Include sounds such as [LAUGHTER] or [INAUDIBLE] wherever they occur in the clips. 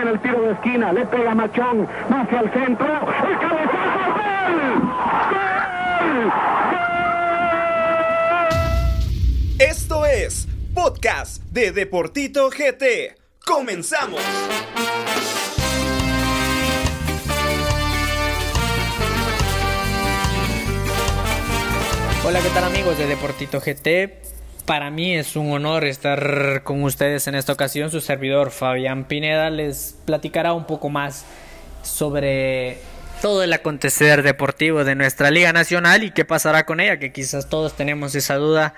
Viene el tiro de esquina, le pega Machón, va hacia el centro, el cabezazo, ¡gol! ¡Gol! Esto es Podcast de Deportito GT. ¡Comenzamos! Hola, ¿qué tal amigos de Deportito GT? Para mí es un honor estar con ustedes en esta ocasión. Su servidor Fabián Pineda les platicará un poco más sobre todo el acontecer deportivo de nuestra Liga Nacional y qué pasará con ella, que quizás todos tenemos esa duda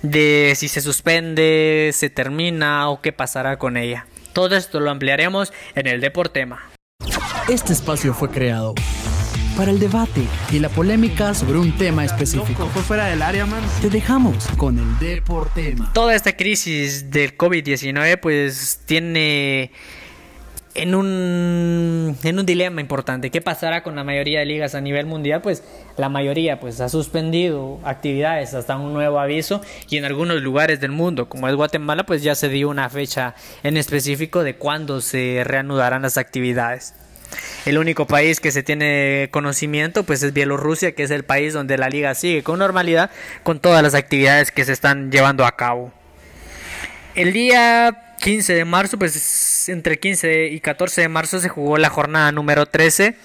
de si se suspende, se termina o qué pasará con ella. Todo esto lo ampliaremos en el Deportema. Este espacio fue creado para el debate y la polémica sobre un tema específico. Fue fuera del área, man. Te dejamos con el Deportema. Toda esta crisis del COVID-19 pues tiene en un, en un dilema importante. ¿Qué pasará con la mayoría de ligas a nivel mundial? Pues la mayoría pues, ha suspendido actividades hasta un nuevo aviso y en algunos lugares del mundo, como es Guatemala, pues ya se dio una fecha en específico de cuándo se reanudarán las actividades. El único país que se tiene conocimiento pues es Bielorrusia, que es el país donde la liga sigue con normalidad con todas las actividades que se están llevando a cabo. El día 15 de marzo, pues entre 15 y 14 de marzo se jugó la jornada número 13,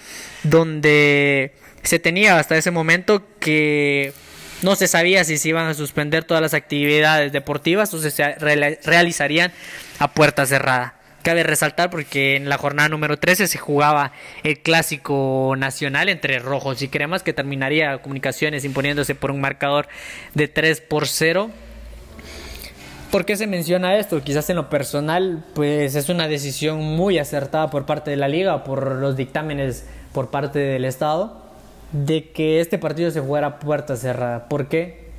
donde se tenía hasta ese momento que no se sabía si se iban a suspender todas las actividades deportivas o se realizarían a puerta cerrada. Cabe resaltar porque en la jornada número 13 se jugaba el clásico nacional entre rojos y cremas que terminaría comunicaciones imponiéndose por un marcador de 3 por 0. ¿Por qué se menciona esto? Quizás en lo personal, pues es una decisión muy acertada por parte de la liga, por los dictámenes por parte del Estado, de que este partido se jugara a puerta cerrada. ¿Por qué?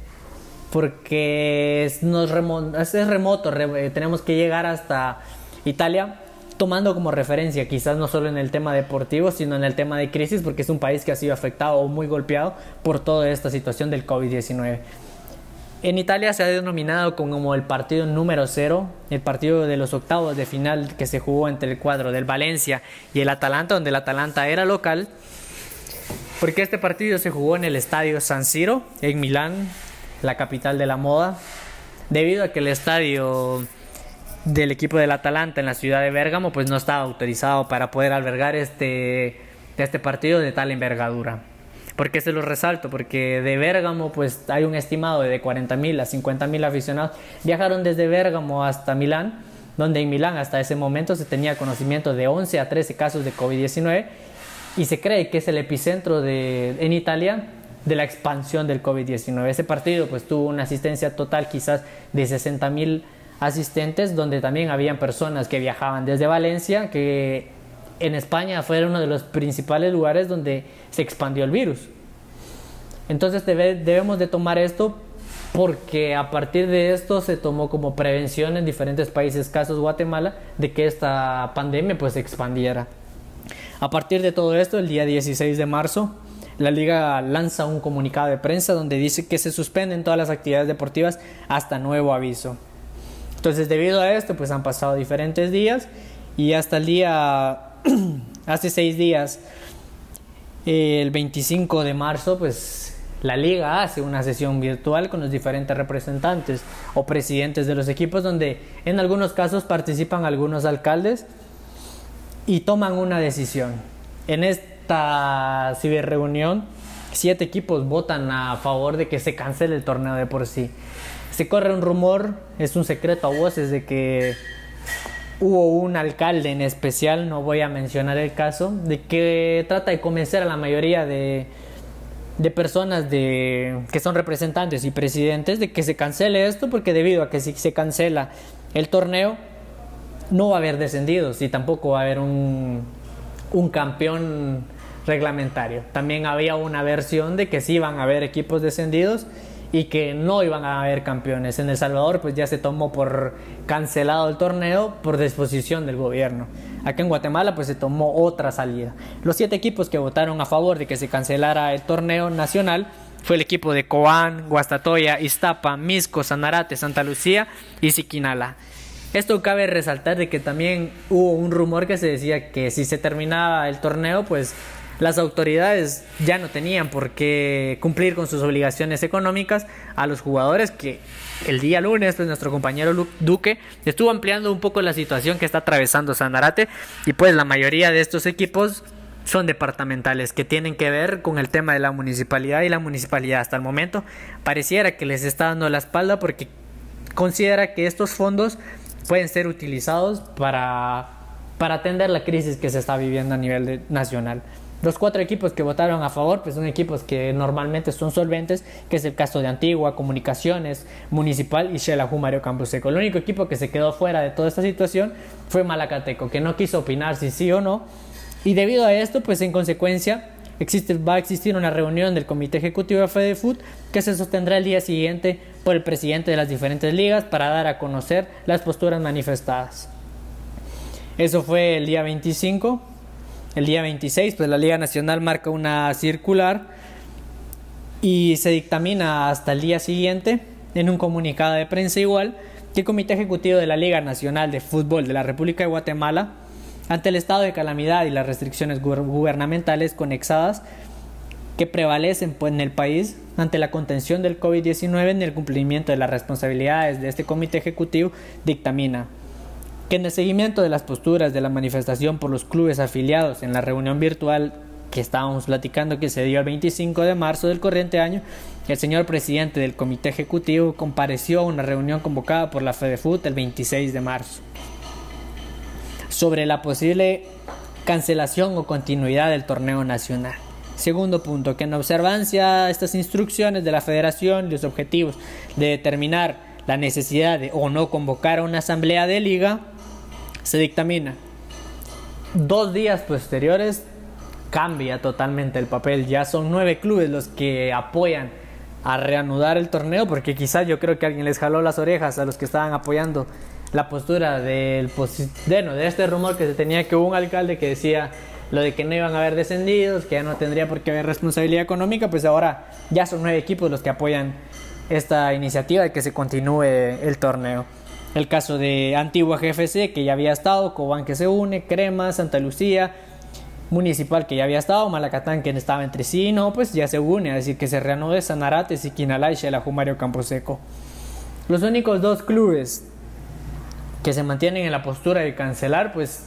Porque nos es remoto, tenemos que llegar hasta Italia, tomando como referencia quizás no solo en el tema deportivo, sino en el tema de crisis, porque es un país que ha sido afectado o muy golpeado por toda esta situación del COVID-19. En Italia se ha denominado como el partido número cero, el partido de los octavos de final que se jugó entre el cuadro del Valencia y el Atalanta, donde el Atalanta era local, porque este partido se jugó en el estadio San Siro, en Milán, la capital de la moda, debido a que el estadio del equipo del Atalanta en la ciudad de Bérgamo pues no estaba autorizado para poder albergar este, este partido de tal envergadura. ¿Por qué se lo resalto? Porque de Bérgamo pues hay un estimado de 40.000 a 50.000 aficionados. Viajaron desde Bérgamo hasta Milán, donde en Milán hasta ese momento se tenía conocimiento de 11 a 13 casos de COVID-19 y se cree que es el epicentro de, en Italia de la expansión del COVID-19. Ese partido pues tuvo una asistencia total quizás de 60.000 asistentes donde también habían personas que viajaban desde Valencia, que en España fue uno de los principales lugares donde se expandió el virus. Entonces debemos de tomar esto porque a partir de esto se tomó como prevención en diferentes países, casos Guatemala, de que esta pandemia pues se expandiera. A partir de todo esto, el día 16 de marzo, la liga lanza un comunicado de prensa donde dice que se suspenden todas las actividades deportivas hasta nuevo aviso. Entonces, debido a esto, pues han pasado diferentes días y hasta el día, [CLEARS THROAT] hace seis días, el 25 de marzo, pues la liga hace una sesión virtual con los diferentes representantes o presidentes de los equipos donde en algunos casos participan algunos alcaldes y toman una decisión. En esta ciberreunión, siete equipos votan a favor de que se cancele el torneo de por sí. Se corre un rumor, es un secreto a voces de que hubo un alcalde en especial, no voy a mencionar el caso, de que trata de convencer a la mayoría de, personas de, que son representantes y presidentes de que se cancele esto porque debido a que si se cancela el torneo no va a haber descendidos y tampoco va a haber un, un campeón reglamentario. También había una versión de que sí iban a haber equipos descendidos y que no iban a haber campeones. En El Salvador pues ya se tomó por cancelado el torneo por disposición del gobierno. Aquí en Guatemala pues se tomó otra salida. Los siete equipos que votaron a favor de que se cancelara el torneo nacional fue el equipo de Cobán, Guastatoya, Iztapa, Misco, Sanarate, Santa Lucía y Siquinala. Esto cabe resaltar de que también hubo un rumor que se decía que si se terminaba el torneo, pues las autoridades ya no tenían por qué cumplir con sus obligaciones económicas a los jugadores que el día lunes pues nuestro compañero Duque estuvo ampliando un poco la situación que está atravesando Sanarate y pues la mayoría de estos equipos son departamentales que tienen que ver con el tema de la municipalidad y la municipalidad hasta el momento pareciera que les está dando la espalda porque considera que estos fondos pueden ser utilizados para, para atender la crisis que se está viviendo a nivel nacional. Los cuatro equipos que votaron a favor pues son equipos que normalmente son solventes, que es el caso de Antigua, Comunicaciones, Municipal y Xelajú Mario Camposeco. El único equipo que se quedó fuera de toda esta situación fue Malacateco, que no quiso opinar si sí o no. Y debido a esto, pues en consecuencia, existe, va a existir una reunión del Comité Ejecutivo de FedeFoot que se sostendrá el día siguiente por el presidente de las diferentes ligas para dar a conocer las posturas manifestadas. Eso fue el día 25 el día 26, pues la Liga Nacional marca una circular y se dictamina hasta el día siguiente en un comunicado de prensa igual que el Comité Ejecutivo de la Liga Nacional de Fútbol de la República de Guatemala, ante el estado de calamidad y las restricciones gubernamentales conexadas que prevalecen pues, en el país ante la contención del COVID-19 en el cumplimiento de las responsabilidades de este Comité Ejecutivo, dictamina que en el seguimiento de las posturas de la manifestación por los clubes afiliados en la reunión virtual que estábamos platicando que se dio el 25 de marzo del corriente año, el señor presidente del comité ejecutivo compareció a una reunión convocada por la FEDEFUT el 26 de marzo sobre la posible cancelación o continuidad del torneo nacional. Segundo punto, que en observancia a estas instrucciones de la federación y los objetivos de determinar la necesidad de o no convocar a una asamblea de liga, se dictamina. Dos días posteriores cambia totalmente el papel. Ya son nueve clubes los que apoyan a reanudar el torneo porque quizás yo creo que alguien les jaló las orejas a los que estaban apoyando la postura del bueno, de este rumor que se tenía que hubo un alcalde que decía lo de que no iban a haber descendidos, que ya no tendría por qué haber responsabilidad económica, pues ahora ya son nueve equipos los que apoyan esta iniciativa de que se continúe el torneo. El caso de Antigua GFC, que ya había estado, Cobán que se une, Crema, Santa Lucía, Municipal que ya había estado, Malacatán que estaba entre sí, no, pues ya se une, así que se reanude Sanarate, Siquinalá y Xelajú Mario Camposeco. Los únicos dos clubes que se mantienen en la postura de cancelar, pues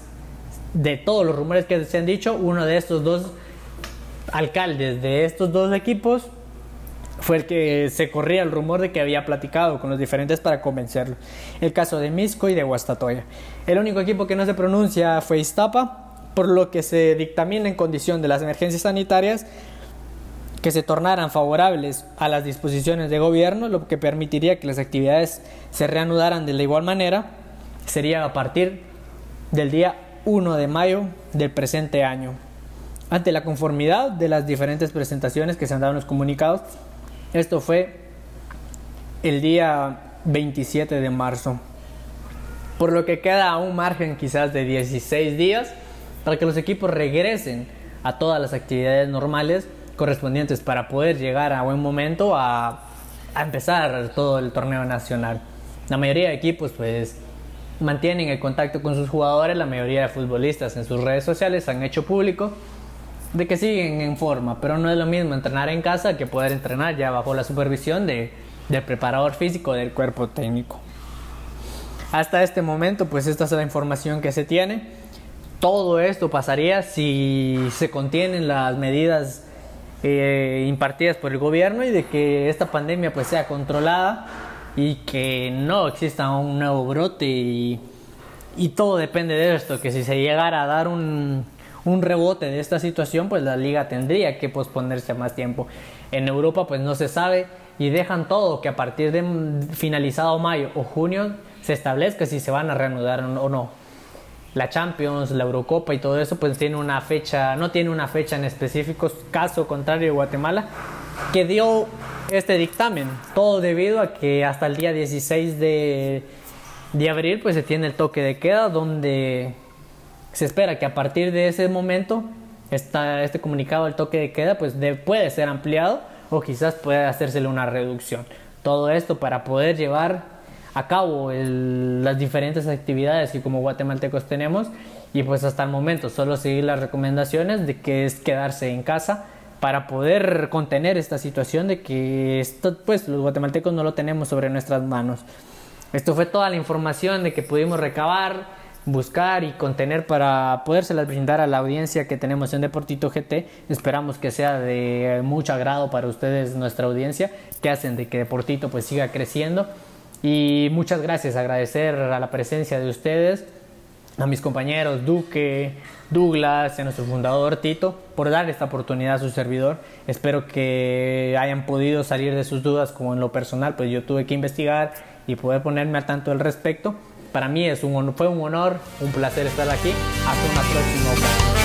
de todos los rumores que se han dicho, uno de estos dos alcaldes de estos dos equipos fue el que se corría el rumor de que había platicado con los diferentes para convencerlo. El caso de Misco y de Guastatoya. El único equipo que no se pronuncia fue Iztapa, por lo que se dictamina en condición de las emergencias sanitarias que se tornaran favorables a las disposiciones de gobierno, lo que permitiría que las actividades se reanudaran de la igual manera, sería a partir del día 1 de mayo del presente año. Ante la conformidad de las diferentes presentaciones que se han dado en los comunicados, esto fue el día 27 de marzo. Por lo que queda un margen quizás de 16 días para que los equipos regresen a todas las actividades normales correspondientes para poder llegar a buen momento a, empezar todo el torneo nacional. La mayoría de equipos pues mantienen el contacto con sus jugadores, la mayoría de futbolistas en sus redes sociales han hecho público de que siguen en forma, pero no es lo mismo entrenar en casa que poder entrenar ya bajo la supervisión de, del preparador físico del cuerpo técnico. Hasta este momento, pues esta es la información que se tiene. Todo esto pasaría si se contienen las medidas eh, impartidas por el gobierno y de que esta pandemia pues sea controlada y que no exista un nuevo brote y, y todo depende de esto, que si se llegara a dar un, un rebote de esta situación, pues la liga tendría que posponerse más tiempo. En Europa pues no se sabe y dejan todo que a partir de finalizado mayo o junio se establezca si se van a reanudar o no. La Champions, la Eurocopa y todo eso pues tiene una fecha, no tiene una fecha en específico, caso contrario de Guatemala, que dio este dictamen, todo debido a que hasta el día 16 de, de abril pues se tiene el toque de queda donde se espera que a partir de ese momento esta, este comunicado del toque de queda pues puede ser ampliado o quizás pueda hacérsele una reducción. Todo esto para poder llevar a cabo las diferentes actividades que como guatemaltecos tenemos y pues hasta el momento solo seguir las recomendaciones de que es quedarse en casa para poder contener esta situación de que esto, pues los guatemaltecos no lo tenemos sobre nuestras manos. Esto fue toda la información de que pudimos recabar, buscar y contener para podérselas brindar a la audiencia que tenemos en Deportito GT. Esperamos que sea de mucho agrado para ustedes nuestra audiencia, que hacen de que Deportito pues siga creciendo. Y muchas gracias, agradecer a la presencia de ustedes a mis compañeros Duque, Douglas, a nuestro fundador Tito, por dar esta oportunidad a su servidor. Espero que hayan podido salir de sus dudas, como en lo personal, pues yo tuve que investigar y poder ponerme al tanto al respecto. Para mí es un, fue un honor, un placer estar aquí. Hasta una próxima.